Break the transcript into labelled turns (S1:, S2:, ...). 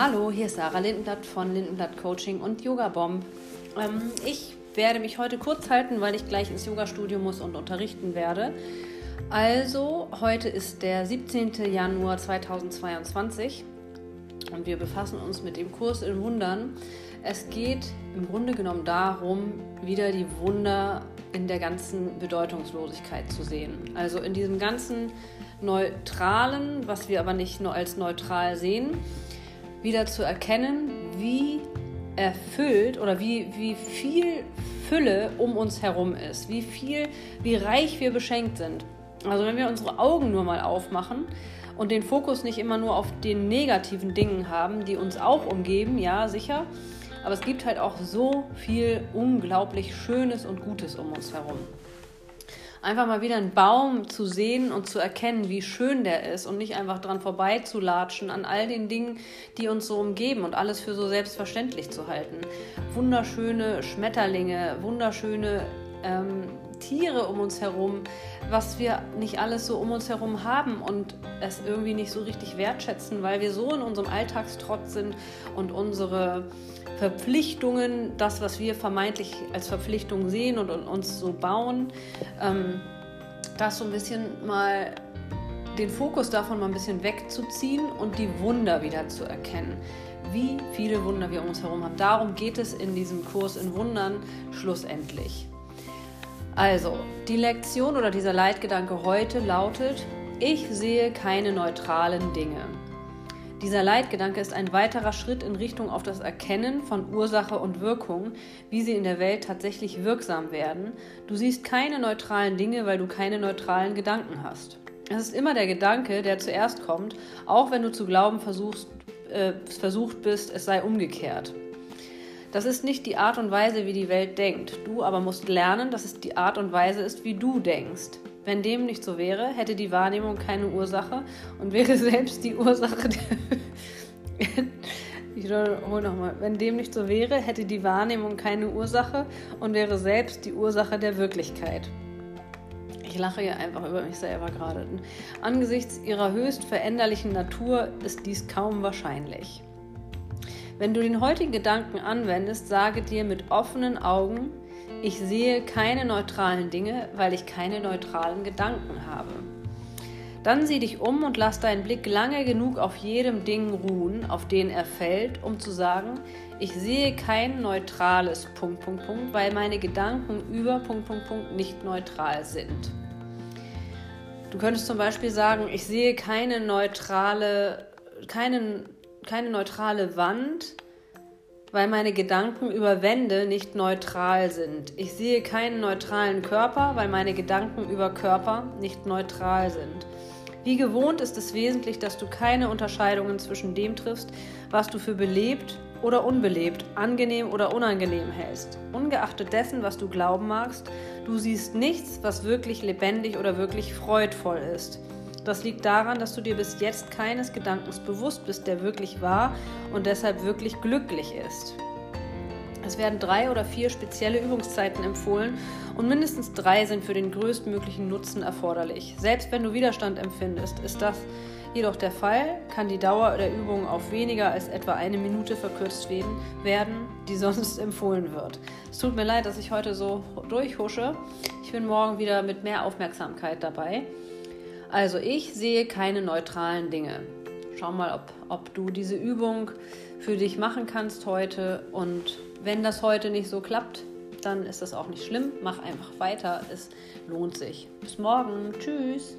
S1: Hallo, hier ist Sarah Lindenblatt von Lindenblatt Coaching und Yoga Bomb. Ähm, ich werde mich heute kurz halten, weil ich gleich ins Yoga-Studio muss und unterrichten werde. Also, heute ist der 17. Januar 2022 und wir befassen uns mit dem Kurs in Wundern. Es geht im Grunde genommen darum, wieder die Wunder in der ganzen Bedeutungslosigkeit zu sehen. Also in diesem ganzen Neutralen, was wir aber nicht nur als neutral sehen, wieder zu erkennen, wie erfüllt oder wie, wie viel Fülle um uns herum ist, wie viel, wie reich wir beschenkt sind. Also wenn wir unsere Augen nur mal aufmachen und den Fokus nicht immer nur auf den negativen Dingen haben, die uns auch umgeben, ja sicher, aber es gibt halt auch so viel unglaublich Schönes und Gutes um uns herum. Einfach mal wieder einen Baum zu sehen und zu erkennen, wie schön der ist und nicht einfach dran vorbeizulatschen an all den Dingen, die uns so umgeben und alles für so selbstverständlich zu halten. Wunderschöne Schmetterlinge, wunderschöne ähm, Tiere um uns herum, was wir nicht alles so um uns herum haben und es irgendwie nicht so richtig wertschätzen, weil wir so in unserem Alltagstrott sind und unsere Verpflichtungen, das, was wir vermeintlich als Verpflichtung sehen und, uns so bauen, ähm, das so ein bisschen mal den Fokus davon mal ein bisschen wegzuziehen und die Wunder wieder zu erkennen. Wie viele Wunder wir um uns herum haben. Darum geht es in diesem Kurs in Wundern schlussendlich. Also, die Lektion oder dieser Leitgedanke heute lautet, ich sehe keine neutralen Dinge. Dieser Leitgedanke ist ein weiterer Schritt in Richtung auf das Erkennen von Ursache und Wirkung, wie sie in der Welt tatsächlich wirksam werden. Du siehst keine neutralen Dinge, weil du keine neutralen Gedanken hast. Es ist immer der Gedanke, der zuerst kommt, auch wenn du zu glauben versuchst, äh, versucht bist, es sei umgekehrt. Das ist nicht die Art und Weise, wie die Welt denkt. Du aber musst lernen, dass es die Art und Weise ist, wie du denkst. Wenn dem nicht so wäre, hätte die Wahrnehmung keine Ursache und wäre selbst die Ursache der. ich wiederhole nochmal. Wenn dem nicht so wäre, hätte die Wahrnehmung keine Ursache und wäre selbst die Ursache der Wirklichkeit. Ich lache hier einfach über mich selber gerade. Angesichts ihrer höchst veränderlichen Natur ist dies kaum wahrscheinlich. Wenn du den heutigen Gedanken anwendest, sage dir mit offenen Augen, ich sehe keine neutralen Dinge, weil ich keine neutralen Gedanken habe. Dann sieh dich um und lass deinen Blick lange genug auf jedem Ding ruhen, auf den er fällt, um zu sagen, ich sehe kein neutrales Punkt, Punkt, Punkt, weil meine Gedanken über Punkt, Punkt, Punkt nicht neutral sind. Du könntest zum Beispiel sagen, ich sehe keine neutrale, keine, keine neutrale Wand, weil meine Gedanken über Wände nicht neutral sind. Ich sehe keinen neutralen Körper, weil meine Gedanken über Körper nicht neutral sind. Wie gewohnt ist es wesentlich, dass du keine Unterscheidungen zwischen dem triffst, was du für belebt oder unbelebt, angenehm oder unangenehm hältst. Ungeachtet dessen, was du glauben magst, du siehst nichts, was wirklich lebendig oder wirklich freudvoll ist. Das liegt daran, dass du dir bis jetzt keines Gedankens bewusst bist, der wirklich wahr und deshalb wirklich glücklich ist. Es werden drei oder vier spezielle Übungszeiten empfohlen und mindestens drei sind für den größtmöglichen Nutzen erforderlich. Selbst wenn du Widerstand empfindest, ist das jedoch der Fall, kann die Dauer der Übung auf weniger als etwa eine Minute verkürzt werden, die sonst empfohlen wird. Es tut mir leid, dass ich heute so durchhusche. Ich bin morgen wieder mit mehr Aufmerksamkeit dabei. Also ich sehe keine neutralen Dinge. Schau mal, ob, ob du diese Übung für dich machen kannst heute. Und wenn das heute nicht so klappt, dann ist das auch nicht schlimm. Mach einfach weiter. Es lohnt sich. Bis morgen. Tschüss.